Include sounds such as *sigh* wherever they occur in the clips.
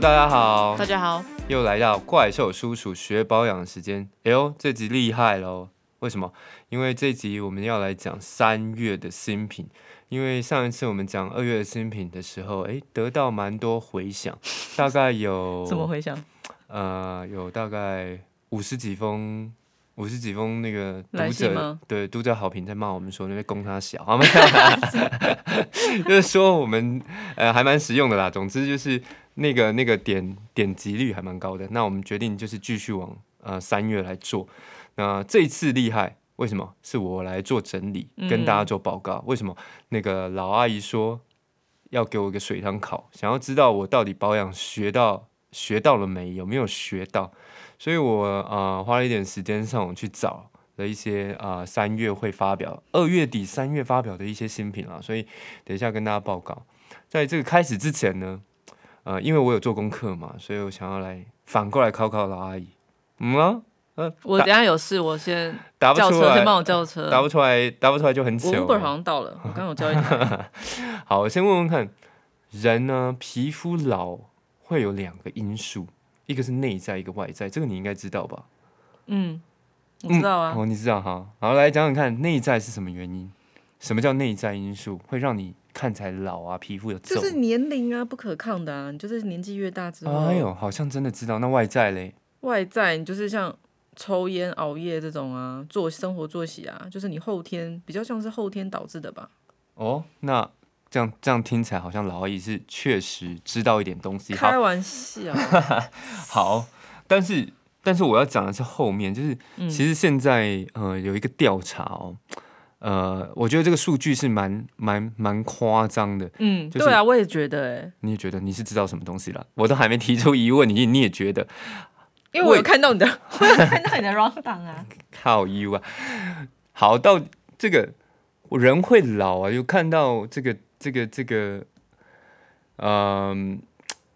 大家好，大家好，又来到怪兽叔叔学保养的时间。哎呦，这集厉害喽！为什么？因为这集我们要来讲三月的新品。因为上一次我们讲二月的新品的时候，哎，得到蛮多回响，大概有 *laughs* 怎么回响？呃，有大概五十几封。五十几封那个读者对读者好评在骂我们说那边供他小，好吗？*laughs* 就是说我们呃还蛮实用的啦。总之就是那个那个点点击率还蛮高的。那我们决定就是继续往呃三月来做。那这一次厉害，为什么？是我来做整理，跟大家做报告。为什么？那个老阿姨说要给我一个水塘考，想要知道我到底保养学到学到了没有没有学到。所以我呃花了一点时间上网去找了一些啊三月会发表，二月底三月发表的一些新品啊，所以等一下跟大家报告。在这个开始之前呢，呃，因为我有做功课嘛，所以我想要来反过来考考老阿姨。嗯啊，呃，我等下有事，我先打不出来，先帮我叫车。打不出来，打不出来就很糗。我 Uber 好像到了，我刚有叫一台。*laughs* 好，我先问问看，人呢皮肤老会有两个因素。一个是内在，一个外在，这个你应该知道吧？嗯，我知道啊。哦，你知道哈。好，来讲讲看，内在是什么原因？什么叫内在因素会让你看起来老啊？皮肤有就是年龄啊，不可抗的啊。你就是年纪越大之后，哎呦，好像真的知道。那外在嘞？外在你就是像抽烟、熬夜这种啊，做生活作息啊，就是你后天比较像是后天导致的吧？哦，那。这样这样听起来好像老阿姨是确实知道一点东西。开玩笑。*laughs* 好，但是但是我要讲的是后面，就是其实现在呃有一个调查哦，呃，我觉得这个数据是蛮蛮蛮夸张的。嗯，对啊，我也觉得哎。你也觉得你是知道什么东西了？我都还没提出疑问，你 *laughs* 你也觉得？因为我有看到你的，*laughs* 我有看到你的 round down 啊。靠 you 啊！好，到这个人会老啊，又看到这个。这个这个，嗯，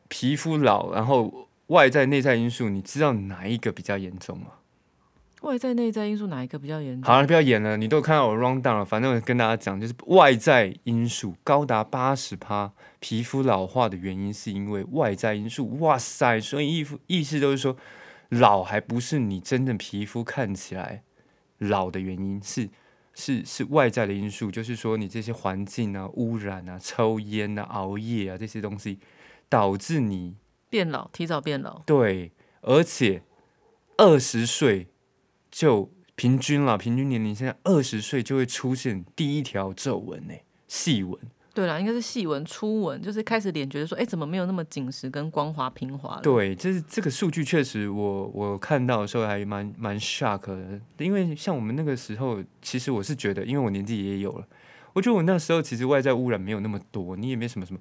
皮肤老，然后外在内在因素，你知道哪一个比较严重吗？外在内在因素哪一个比较严重？好了，不要演了，你都看到我 round down 了。反正我跟大家讲，就是外在因素高达八十趴，皮肤老化的原因是因为外在因素。哇塞，所以意意思就是说，老还不是你真正皮肤看起来老的原因，是。是是外在的因素，就是说你这些环境啊、污染啊、抽烟啊、熬夜啊这些东西，导致你变老，提早变老。对，而且二十岁就平均了，平均年龄现在二十岁就会出现第一条皱纹呢，细纹。对啦，应该是细纹、初纹，就是开始脸觉得说，哎，怎么没有那么紧实跟光滑平滑对，就是这个数据确实，我我看到的时候还蛮蛮 shock 的，因为像我们那个时候，其实我是觉得，因为我年纪也有了，我觉得我那时候其实外在污染没有那么多，你也没什么什么，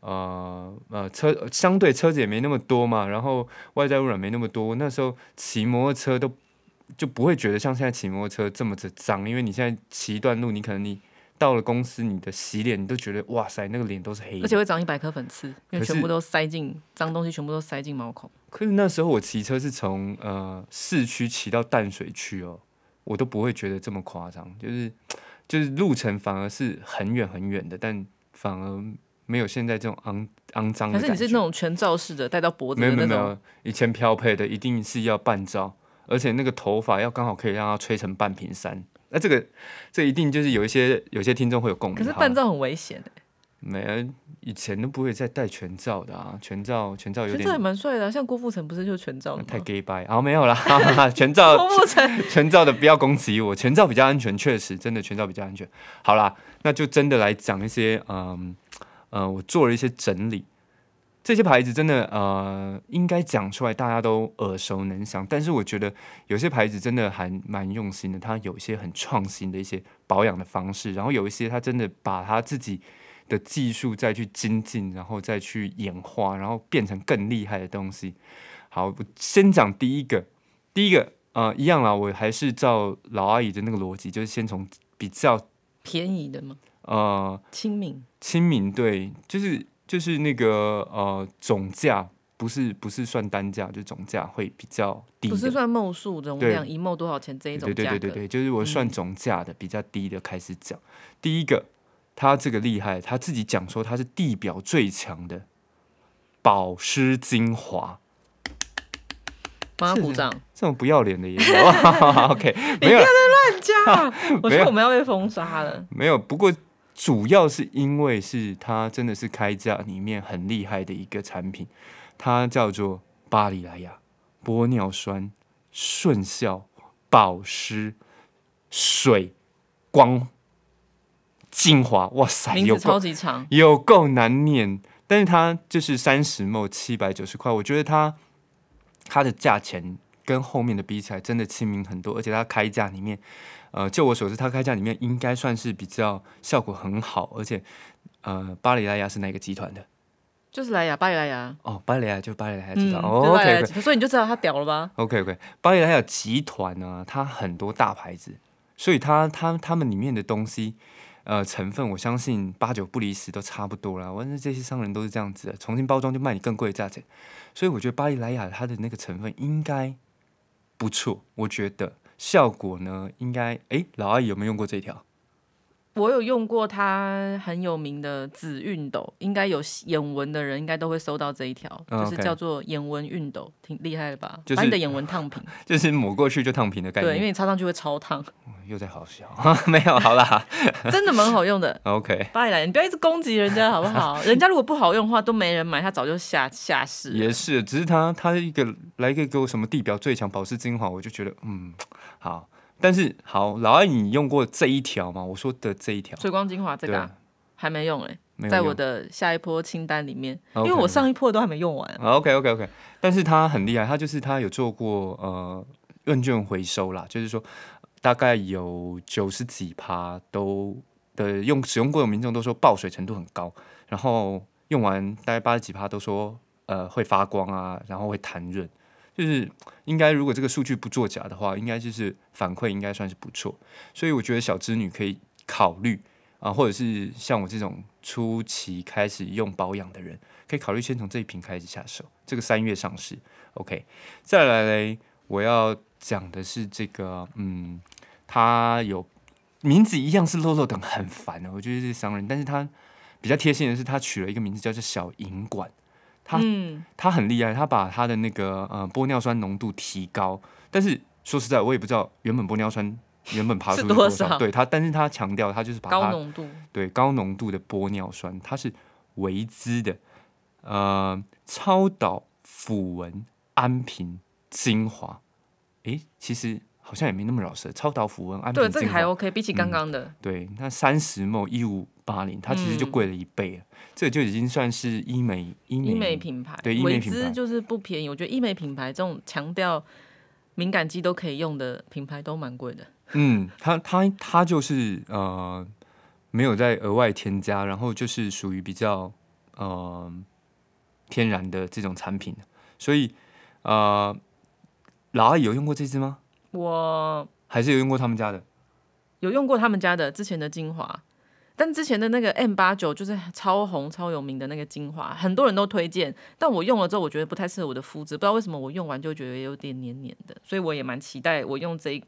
呃呃，车相对车子也没那么多嘛，然后外在污染没那么多，那时候骑摩托车都就不会觉得像现在骑摩托车这么的脏，因为你现在骑一段路，你可能你。到了公司，你的洗脸，你都觉得哇塞，那个脸都是黑的，而且会长一百颗粉刺，因为全部都塞进脏东西，全部都塞进毛孔。可是那时候我骑车是从呃市区骑到淡水区哦，我都不会觉得这么夸张，就是就是路程反而是很远很远的，但反而没有现在这种肮肮脏。可是你是那种全罩式的，戴到脖子没有没有没有，以前漂配的一定是要半罩，而且那个头发要刚好可以让它吹成半瓶山。那这个，这一定就是有一些有些听众会有共鸣。可是半罩很危险哎。没，以前都不会再戴全罩的啊，全罩全罩有点。全罩也蛮帅的，像郭富城不是就全罩太 gay 白，好没有啦，*laughs* 全罩。*laughs* 郭富城 *laughs* 全罩的不要攻击我，全罩比较安全，确实真的全罩比较安全。好啦，那就真的来讲一些，嗯呃，我做了一些整理。这些牌子真的呃，应该讲出来大家都耳熟能详。但是我觉得有些牌子真的还蛮用心的，它有一些很创新的一些保养的方式，然后有一些它真的把它自己的技术再去精进，然后再去演化，然后变成更厉害的东西。好，我先讲第一个，第一个呃，一样啦，我还是照老阿姨的那个逻辑，就是先从比较便宜的嘛？呃，亲民，亲民，对，就是。就是那个呃总价不是不是算单价，就总价会比较低。不是算梦数容量一梦多少钱这一种对对对对对，就是我算总价的比较低的开始讲。第一个，他这个厉害，他自己讲说他是地表最强的保湿精华。帮他鼓掌，这种不要脸的也有。*laughs* OK，*laughs* 没有在乱讲。*laughs* 我觉得我们要被封杀了。没有，不过主要是因为是它真的是开价里面很厉害的一个产品，它叫做巴黎莱雅玻尿酸顺效保湿水光精华。哇塞，名字超级长，有够难念。但是它就是三十毛七百九十块，我觉得它。它的价钱跟后面的比起来，真的亲民很多，而且它开价里面，呃，就我所知，它开价里面应该算是比较效果很好，而且，呃，巴黎莱雅是哪个集团的？就是莱雅，巴黎莱雅。哦，巴黎莱雅就巴黎莱雅集团，OK，所以你就知道它屌了吧？OK，OK，巴黎莱雅集团呢，它很多大牌子，所以它它它们里面的东西。呃，成分我相信八九不离十，都差不多了。反正这些商人都是这样子的，重新包装就卖你更贵的价钱。所以我觉得巴黎莱雅它的那个成分应该不错，我觉得效果呢，应该哎，老阿姨有没有用过这条？我有用过它很有名的紫熨斗，应该有眼纹的人应该都会收到这一条，就是叫做眼纹熨斗，挺厉害的吧？把你的眼纹烫平，*laughs* 就是抹过去就烫平的概念。对，因为你擦上去会超烫。又在好笑，*laughs* 没有好啦，*laughs* 真的蛮好用的。OK，巴黎来，你不要一直攻击人家好不好？人家如果不好用的话，都没人买，他早就下下市。也是，只是他他一个来一个给我什么地表最强保湿精华，我就觉得嗯好。但是好，老阿姨，你用过这一条吗？我说的这一条水光精华，这个还没用哎，在我的下一波清单里面，因为我上一波都还没用完。OK OK OK，但是它很厉害，它就是它有做过呃问卷回收啦，就是说大概有九十几趴都的用使用过的民众都说爆水程度很高，然后用完大概八十几趴都说呃会发光啊，然后会弹润。就是应该，如果这个数据不作假的话，应该就是反馈应该算是不错，所以我觉得小织女可以考虑啊，或者是像我这种初期开始用保养的人，可以考虑先从这一瓶开始下手。这个三月上市，OK。再来嘞，我要讲的是这个，嗯，它有名字一样是漏漏等，很烦的，我觉得这商人，但是他比较贴心的是，他取了一个名字叫做小银管。他他很厉害，他把他的那个呃玻尿酸浓度提高，但是说实在，我也不知道原本玻尿酸原本爬出多少，对他，但是他强调他就是把高浓度，对高浓度的玻尿酸，它是维姿的。呃超导抚纹安瓶精华，诶，其实。好像也没那么老实，超导抚纹安瓶对，这个还 OK，比起刚刚的，对，那三十毛一五八零，它其实就贵了一倍了，这就已经算是医美医美品牌，对，医美品牌就是不便宜。我觉得医美品牌这种强调敏感肌都可以用的品牌都蛮贵的。嗯，它它它就是呃没有再额外添加，然后就是属于比较呃天然的这种产品，所以呃老阿姨有用过这支吗？我还是有用过他们家的，有用过他们家的之前的精华，但之前的那个 M 八九就是超红超有名的那个精华，很多人都推荐，但我用了之后，我觉得不太适合我的肤质，不知道为什么我用完就觉得有点黏黏的，所以我也蛮期待我用这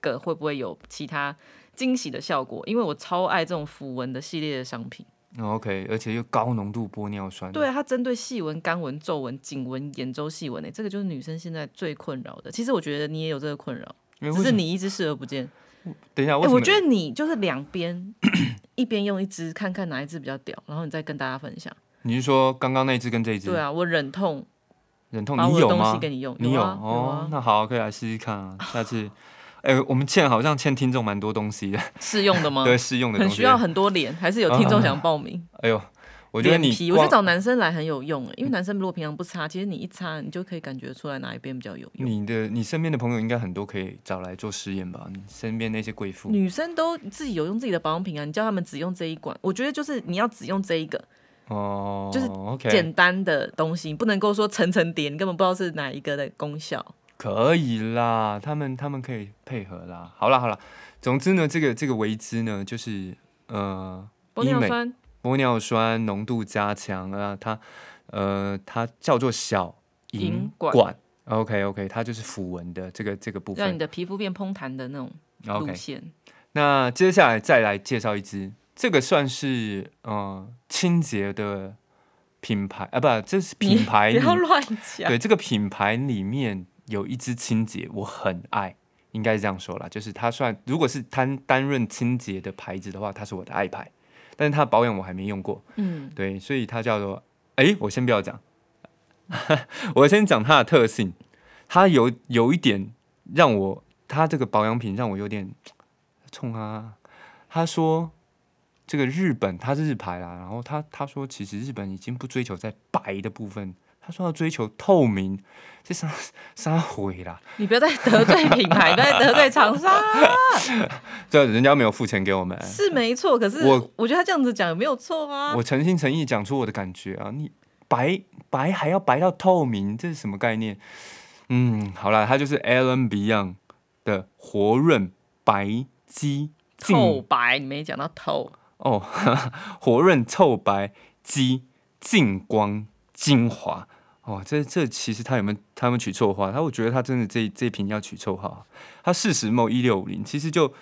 个会不会有其他惊喜的效果，因为我超爱这种抚纹的系列的商品。OK，而且又高浓度玻尿酸。对，它针对细纹、干纹、皱纹、颈纹、眼周细纹诶，这个就是女生现在最困扰的。其实我觉得你也有这个困扰，只是你一直视而不见。等一下，我觉得你就是两边 *clears throat* 一边用一支，看看哪一支比较屌，然后你再跟大家分享。你是说刚刚那支跟这一支？对啊，我忍痛忍痛，你有吗？给你用，你有哦。那好，可以来试试看啊，下次。*laughs* 哎，我们欠好像欠听众蛮多东西的，试用的吗？*laughs* 对，试用的，很需要很多脸，还是有听众想报名？*laughs* 哎呦，我觉得你，我觉得找男生来很有用，因为男生如果平常不擦，其实你一擦，你就可以感觉出来哪一边比较有用。你的，你身边的朋友应该很多可以找来做实验吧？你身边那些贵妇，女生都自己有用自己的保养品啊，你叫他们只用这一管，我觉得就是你要只用这一个哦，就是简单的东西，不能够说层层叠，你根本不知道是哪一个的功效。可以啦，他们他们可以配合啦。好了好了，总之呢，这个这个维姿呢，就是呃，玻尿酸，玻尿酸浓度加强啊，它呃它叫做小银管，OK OK，它就是抚纹的这个这个部分，让你的皮肤变蓬弹的那种路线。那接下来再来介绍一支，这个算是呃清洁的品牌啊，不，这是品牌，*laughs* 不要乱讲。对，这个品牌里面有一支清洁，我很爱，应该是这样说啦，就是它算如果是单担任清洁的牌子的话，它是我的爱牌，但是它保养我还没用过。嗯，对，所以它叫做，哎，我先不要讲，*laughs* 我先讲它的特性，它有有一点让我，它这个保养品让我有点冲啊。他说。这个日本它是日牌啦，然后他他说其实日本已经不追求在白的部分，他说要追求透明，*laughs* 这啥啥毁啦！你不要再得罪品牌，不要再得罪厂商。*laughs* 这人家没有付钱给我们，是没错。可是我我觉得他这样子讲也没有错啊？我诚心诚意讲出我的感觉啊！你白白还要白到透明，这是什么概念？嗯，好了，它就是 Alan Beyond 的活润白肌透白，你没讲到透。哦，*laughs* 活润透白肌净光精华哦，这这其实他有没有他们取错话？他我觉得他真的这这瓶要取错话。他四十某一六五零，其实就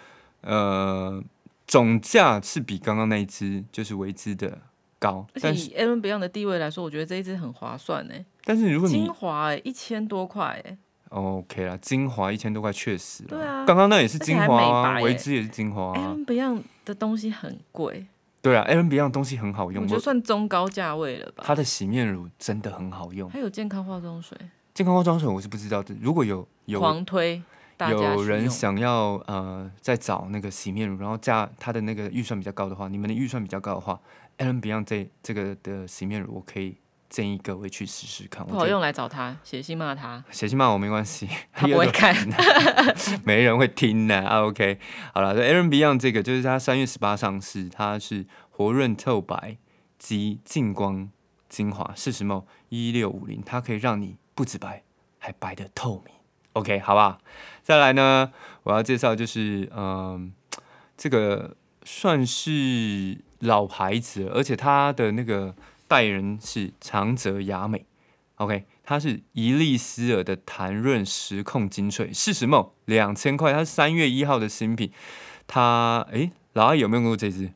呃总价是比刚刚那一支就是维兹的高，但是以 n Beyond 的地位来说，我觉得这一支很划算呢。但是如果你精华一千多块哎。OK 啦，精华一千多块确实。对啊，刚刚那也是精华啊，维姿也是精华啊。Beyond 的东西很贵。对啊，Aaron Beyond 东西很好用，我觉得算中高价位了吧。它的洗面乳真的很好用，还有健康化妆水。健康化妆水我是不知道的，如果有有狂推，有人想要呃再找那个洗面乳，然后价它的那个预算比较高的话，你们的预算比较高的话，Aaron Beyond 这这个的洗面乳我可以。建议各位去试试看，不好用来找他，写信骂他，写信骂我没关系，他不 *laughs* 会看，*laughs* 没人会听的啊。OK，好了，Aaron Beyond 这个就是他三月十八上市，它是活润透白及净光精华四十 ml 一六五零，它可以让你不止白，还白的透明。OK，好吧，再来呢，我要介绍就是嗯，这个算是老牌子，而且它的那个。代言人是长泽雅美，OK，它是伊丽丝尔的弹润时控精粹，四十 ml 两千块，它是三月一号的新品。它，哎，老阿姨有没有用过这支？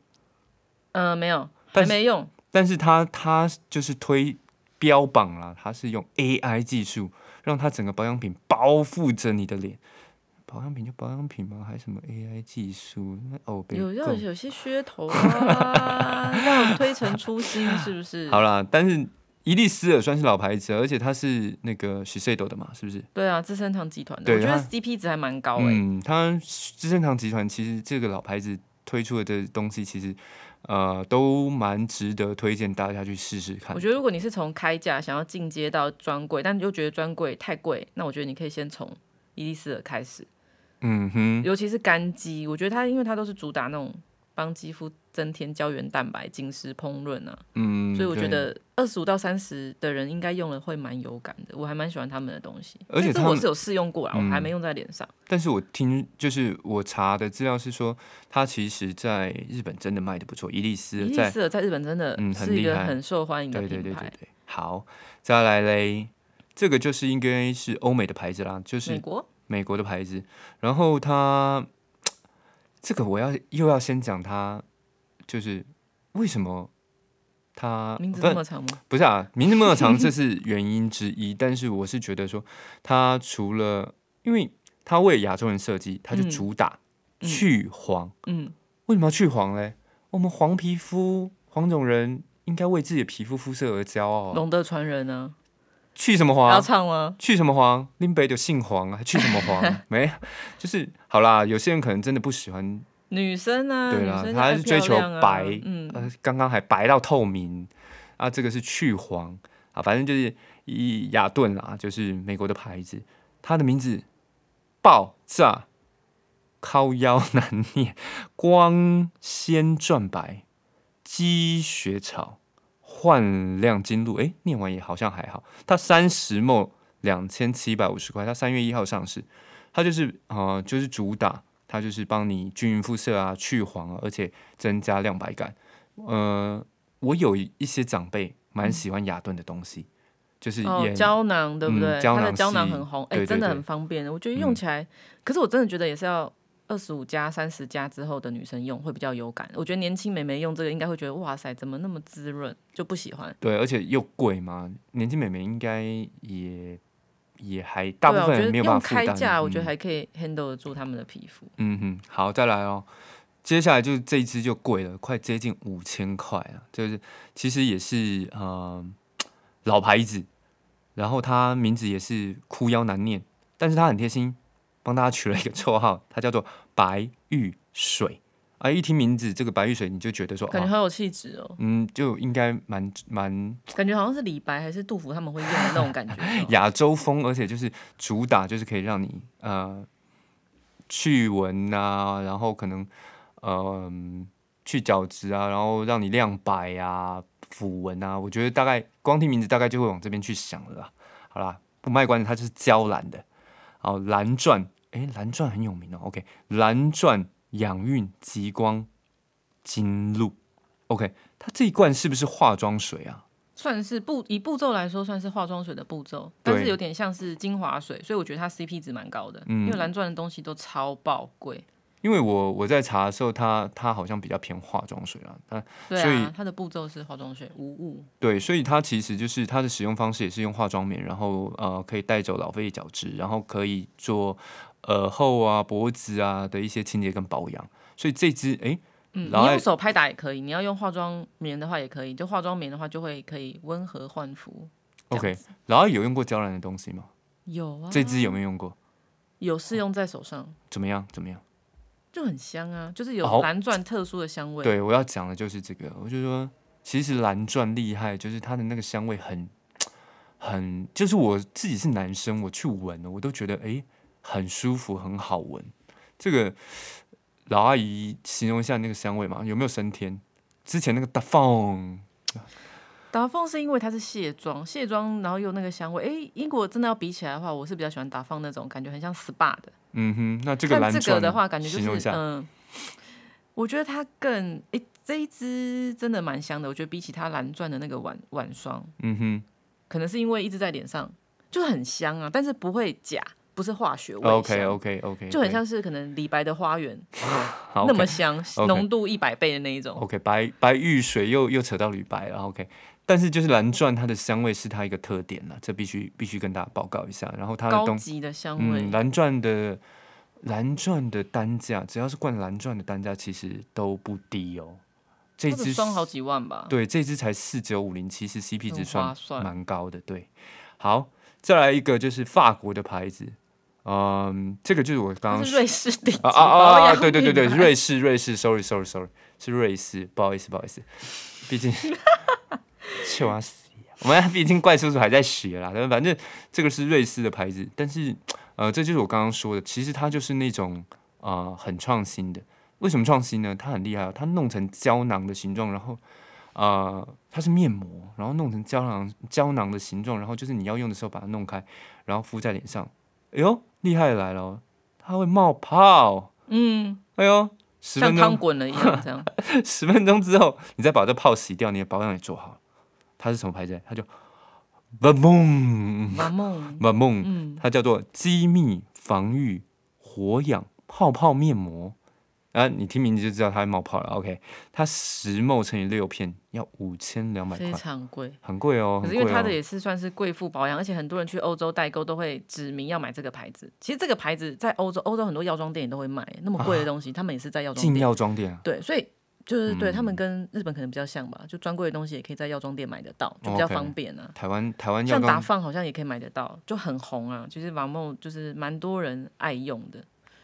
呃，没有，还没用。但是它，它就是推标榜了，它是用 AI 技术，让它整个保养品包覆着你的脸。保养品就保养品嘛？还什么 AI 技术？哦，有要有些噱头啊，*laughs* 要推陈出新，是不是？好啦，但是伊丽丝尔算是老牌子，而且它是那个许 C 斗的嘛，是不是？对啊，资生堂集团的，我觉得 CP 值还蛮高哎。嗯，它资生堂集团其实这个老牌子推出的这东西，其实呃都蛮值得推荐大家去试试看。我觉得如果你是从开价想要进阶到专柜，但又觉得专柜太贵，那我觉得你可以先从伊丽丝尔开始。嗯哼，尤其是干肌，我觉得它，因为它都是主打那种帮肌肤增添胶原蛋白、紧实烹饪啊，嗯，所以我觉得二十五到三十的人应该用了会蛮有感的，我还蛮喜欢他们的东西。而且我是有试用过啦，我还没用在脸上。但是我听就是我查的资料是说，它其实在日本真的卖的不错，伊丽丝，伊丽丝在日本真的是一个很受欢迎的品牌。好，再来嘞，这个就是应该是欧美的牌子啦，就是美国。美国的牌子，然后它这个我要又要先讲它，就是为什么它名字那么长吗？不是啊，名字那么长，*laughs* 这是原因之一。但是我是觉得说，它除了因为它为亚洲人设计，它就主打去黄。嗯，为什么要去黄嘞？我们黄皮肤黄种人应该为自己的皮肤肤色而骄傲。龙的传人呢？去什么黄？要唱吗？去什么黄？林北就姓黄啊，还去什么黄？*laughs* 没，就是好啦。有些人可能真的不喜欢女生啊，对啦，他是追求白，嗯，刚刚还白到透明啊。这个是去黄啊，反正就是以雅顿啦，就是美国的牌子，它的名字爆炸，靠腰难念，光鲜转白，积雪草。焕亮金露，哎，念完也好像还好。它三十墨两千七百五十块，它三月一号上市。它就是啊，就是主打，它就是帮你均匀肤色啊，去黄啊，而且增加亮白感。呃，我有一些长辈蛮喜欢雅顿的东西，就是胶囊，对不对？它的胶囊很红，哎，真的很方便。我觉得用起来，可是我真的觉得也是要。二十五加、三十加之后的女生用会比较有感。我觉得年轻美眉用这个应该会觉得哇塞，怎么那么滋润，就不喜欢。对，而且又贵嘛，年轻美眉应该也也还大部分人没有办法开价，我觉得还可以 handle 得住他们的皮肤。嗯哼，好，再来哦。接下来就是这一支就贵了，快接近五千块了。就是其实也是呃老牌子，然后它名字也是哭腰难念，但是它很贴心，帮大家取了一个绰号，它叫做白玉水。啊，一听名字这个白玉水，你就觉得说感觉好有气质哦。嗯，就应该蛮蛮感觉好像是李白还是杜甫他们会用的那种感觉，*laughs* 亚洲风，而且就是主打就是可以让你呃去纹啊，然后可能。嗯，去角质啊，然后让你亮白啊、抚纹啊，我觉得大概光听名字大概就会往这边去想了。好啦，不卖关子，它就是娇兰的。哦，蓝钻，哎，蓝钻很有名哦。OK，蓝钻养韵极光金露。OK，它这一罐是不是化妆水啊？算是步以步骤来说，算是化妆水的步骤，但是有点像是精华水，所以我觉得它 CP 值蛮高的。嗯，因为蓝钻的东西都超爆贵。因为我我在查的时候，它它好像比较偏化妆水啊，它所以它的步骤是化妆水无误。对，所以它其实就是它的使用方式也是用化妆棉，然后呃可以带走老废角质，然后可以做耳后啊、脖子啊的一些清洁跟保养。所以这支哎，嗯，你用手拍打也可以，你要用化妆棉的话也可以，就化妆棉的话就会可以温和焕肤。OK，然后有用过娇兰的东西吗？有啊，这支有没有用过？有试用在手上，怎么样？怎么样？就很香啊，就是有蓝钻特殊的香味。对，我要讲的就是这个。我就说，其实蓝钻厉害，就是它的那个香味很很，就是我自己是男生，我去闻，我都觉得哎，很舒服，很好闻。这个老阿姨形容一下那个香味嘛，有没有升天？之前那个大凤。达凤是因为它是卸妆，卸妆然后又那个香味，哎，英国真的要比起来的话，我是比较喜欢达凤那种感觉，很像 SPA 的。嗯哼，那这个蓝这个的话，感觉就是嗯，我觉得它更哎，这一支真的蛮香的。我觉得比起它蓝钻的那个晚晚霜，嗯哼，可能是因为一直在脸上，就是很香啊，但是不会假，不是化学味。OK OK OK，就很像是可能李白的花园 *laughs* 那么香，浓度一百倍的那一种。OK，白白玉水又又扯到李白了。OK。但是就是蓝钻，它的香味是它一个特点了，这必须必须跟大家报告一下。然后它的高级的香味，蓝钻的蓝钻的单价，只要是灌蓝钻的单价，其实都不低哦。这支双好几万吧？对，这支才四九五零，其实 CP 值算蛮高的。对，好，再来一个就是法国的牌子，嗯，这个就是我刚刚瑞士顶级啊啊啊！对对对对，*laughs* 瑞士瑞士，sorry sorry sorry，是瑞士，不好意思不好意思，毕竟。*laughs* 臭啊死！我们毕竟怪叔叔还在学啦，反正这个是瑞士的牌子，但是呃，这就是我刚刚说的，其实它就是那种啊很创新的。为什么创新呢？它很厉害，它弄成胶囊的形状，然后啊它是面膜，然后弄成胶囊胶囊的形状，然后就是你要用的时候把它弄开，然后敷在脸上。哎呦，厉害来了，它会冒泡。嗯，哎呦，像汤滚了一样，*laughs* 这样。十分钟之后，你再把这泡洗掉，你的保养也做好。它是什么牌子？它叫 v 梦 m 梦 v 梦，嗯，它叫做机密防御活氧泡泡面膜啊！你听名字就知道它会冒泡了。OK，它十梦乘以六片要五千两百块，非常贵，很贵哦。可是因为它的也是算是贵妇保养，而且很多人去欧洲代购都会指明要买这个牌子。其实这个牌子在欧洲，欧洲很多药妆店也都会卖，那么贵的东西，他们也是在药妆进药妆店。对，所以。就是对他们跟日本可能比较像吧，就专柜的东西也可以在药妆店买得到，就比较方便啊。台湾台湾像达放好像也可以买得到，就很红啊。其实王梦就是蛮多人爱用的，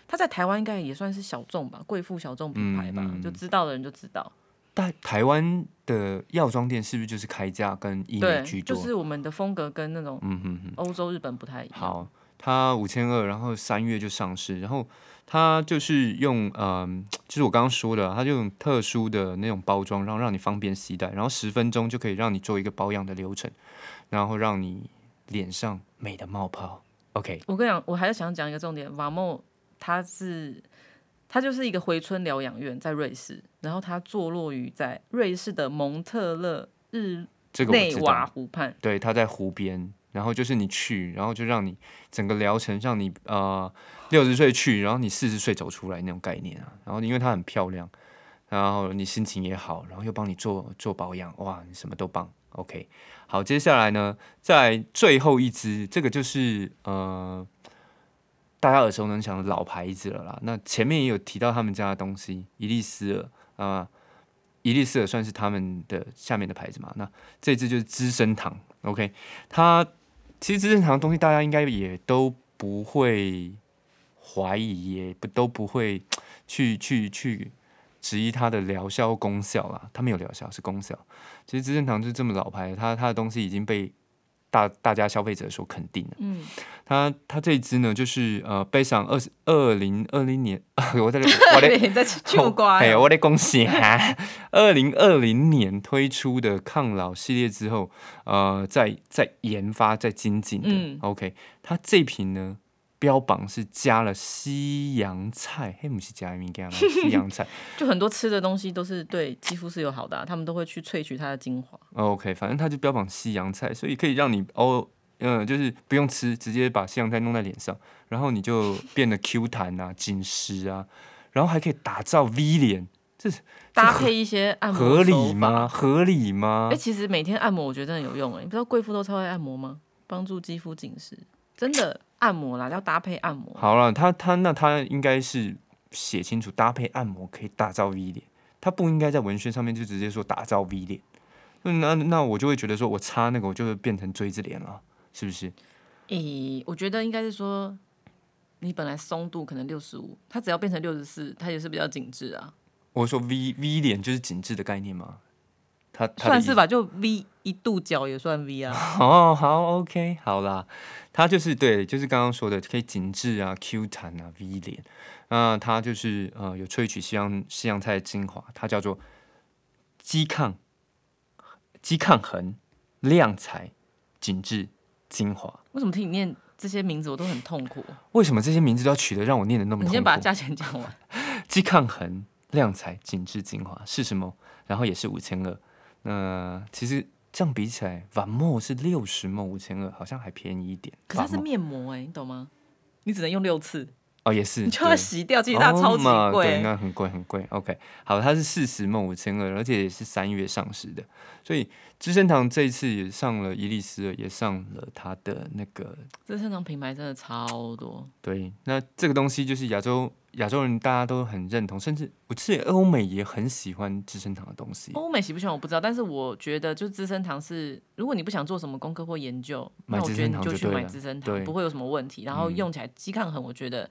它在台湾应该也算是小众吧，贵妇小众品牌吧，就知道的人就知道。但台湾的药妆店是不是就是开价跟医美居多？就是我们的风格跟那种嗯欧洲日本不太一样。好，它五千二，然后三月就上市，然后。它就是用，嗯，就是我刚刚说的，它就用特殊的那种包装，然后让你方便携带，然后十分钟就可以让你做一个保养的流程，然后让你脸上美的冒泡。OK，我跟你讲，我还是想讲一个重点，瓦莫它是它就是一个回春疗养院，在瑞士，然后它坐落于在瑞士的蒙特勒日内瓦湖畔，对，它在湖边。然后就是你去，然后就让你整个疗程让你呃六十岁去，然后你四十岁走出来那种概念啊。然后因为它很漂亮，然后你心情也好，然后又帮你做做保养，哇，你什么都棒。OK，好，接下来呢，在最后一支，这个就是呃大家耳熟能详的老牌子了啦。那前面也有提到他们家的东西，伊丽丝尔啊。伊利斯尔算是他们的下面的牌子嘛？那这支就是资生堂，OK。它其实资生堂的东西大家应该也都不会怀疑，也不都不会 *tsk* 去去去质疑它的疗效功效啦。它没有疗效，是功效。其实资生堂就是这么老牌，它它的东西已经被。大大家消费者所肯定的，嗯，他他这一支呢，就是呃，背上二二零二零年，*laughs* 我在 *laughs* 我在在秋瓜，哎，我得恭喜哈，*laughs* 二零二零年推出的抗老系列之后，呃，在在研发在精进的，OK，它这瓶呢。标榜是加了西洋菜，嘿，不是加一名干嘛？*laughs* 西洋菜就很多吃的东西都是对肌肤是有好的，他们都会去萃取它的精华。OK，反正它就标榜西洋菜，所以可以让你哦，嗯，就是不用吃，直接把西洋菜弄在脸上，然后你就变得 *laughs* Q 弹啊、紧实啊，然后还可以打造 V 脸，这是搭配一些按摩合理吗？合理吗？哎，其实每天按摩我觉得真的有用哎，你不知道贵妇都超爱按摩吗？帮助肌肤紧实，真的。按摩啦，要搭配按摩。好了，他他那他应该是写清楚搭配按摩可以打造 V 脸，他不应该在文宣上面就直接说打造 V 脸。那那我就会觉得说我擦那个我就会变成锥子脸了，是不是？诶，我觉得应该是说你本来松度可能六十五，它只要变成六十四，它也是比较紧致啊。我说 V V 脸就是紧致的概念吗？它算是吧，就 V 一度角也算 V 啊。哦，好，OK，好啦，它就是对，就是刚刚说的可以紧致啊、Q 弹啊、V 脸。那它就是呃有萃取西洋西洋菜的精华，它叫做肌抗肌抗衡亮彩紧致精华。为什么听你念这些名字我都很痛苦？为什么这些名字都要取得让我念的那么？你先把价钱讲完。肌抗衡亮彩紧致精华是什么？然后也是五千二。那其实这样比起来，晚墨是六十墨五千二，好像还便宜一点。可是它是面膜哎，你懂吗？你只能用六次哦，也是，*laughs* 你就要洗掉，其实它超级贵，那很贵很贵。OK，好，它是四十梦五千二，而且也是三月上市的，所以资生堂这一次也上了伊丽丝，也上了它的那个资生堂品牌真的超多。对，那这个东西就是亚洲。亚洲人大家都很认同，甚至我记得欧美也很喜欢资生堂的东西。欧美喜不喜欢我不知道，但是我觉得就资生堂是，如果你不想做什么功课或研究，那我觉得你就去买资生堂，不会有什么问题。然后用起来肌抗衡，我觉得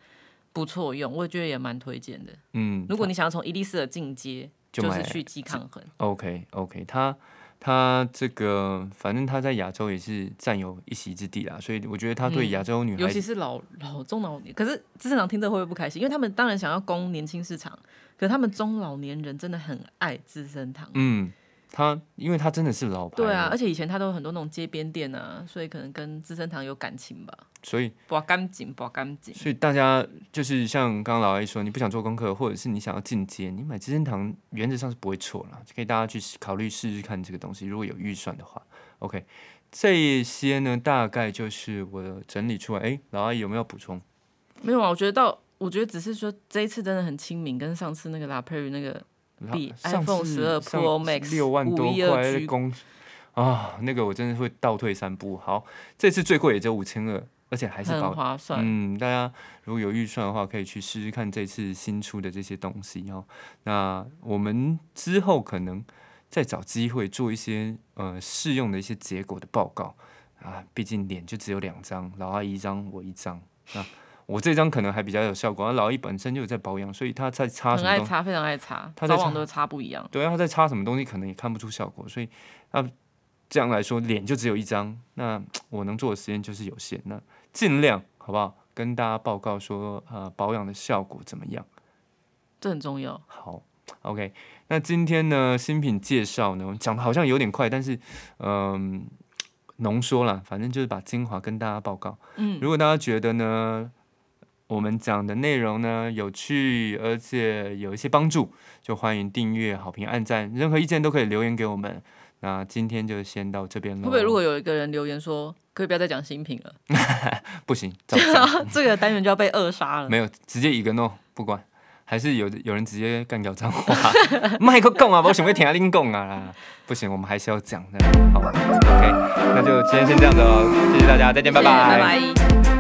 不错用，我觉得也蛮推荐的。嗯，如果你想要从伊丽丝的进阶，就是去肌抗衡。OK OK，它。他这个反正他在亚洲也是占有一席之地啦，所以我觉得他对亚洲女孩，尤其是老老中老年，可是资生堂听着会不会不开心？因为他们当然想要攻年轻市场，可是他们中老年人真的很爱资生堂。嗯。他，因为他真的是老牌，对啊，而且以前他都有很多那种街边店啊，所以可能跟资生堂有感情吧。所以，保干净，保干净。所以大家就是像刚刚老阿姨说，你不想做功课，或者是你想要进阶，你买资生堂原则上是不会错了，可以大家去考虑试试看这个东西。如果有预算的话，OK，这些呢大概就是我整理出来。哎，老阿姨有没有补充？没有啊，我觉得到，我觉得只是说这一次真的很亲民，跟上次那个拉佩瑞那个。比 iPhone 十二 Pro Max 六万多块公啊，那个我真的会倒退三步。好，这次最贵也就五千二，而且还是很划算。嗯，大家如果有预算的话，可以去试试看这次新出的这些东西哦。那我们之后可能再找机会做一些呃试用的一些结果的报告啊，毕竟脸就只有两张，老阿姨一张，我一张啊。我这张可能还比较有效果，老易本身就有在保养，所以他在擦什么？很爱擦，非常爱擦，他早晚都擦不一样。对啊，他在擦什么东西可能也看不出效果，所以啊，这样来说脸就只有一张，那我能做的实验就是有限，那尽量好不好？跟大家报告说呃，保养的效果怎么样？这很重要。好，OK，那今天呢新品介绍呢讲的好像有点快，但是嗯浓缩了，反正就是把精华跟大家报告。嗯，如果大家觉得呢？我们讲的内容呢有趣，而且有一些帮助，就欢迎订阅、好评、按赞，任何意见都可以留言给我们。那今天就先到这边了。会不会如果有一个人留言说，可以不要再讲新品了？*laughs* 不行，*laughs* 这个单元就要被扼杀了。没有，直接一个 no，不管。还是有有人直接干掉脏话，麦克讲啊，我想要听阿林讲啊，不行，我们还是要讲的，好吧？OK，那就今天先这样子哦，谢谢大家，再见，拜拜，拜拜。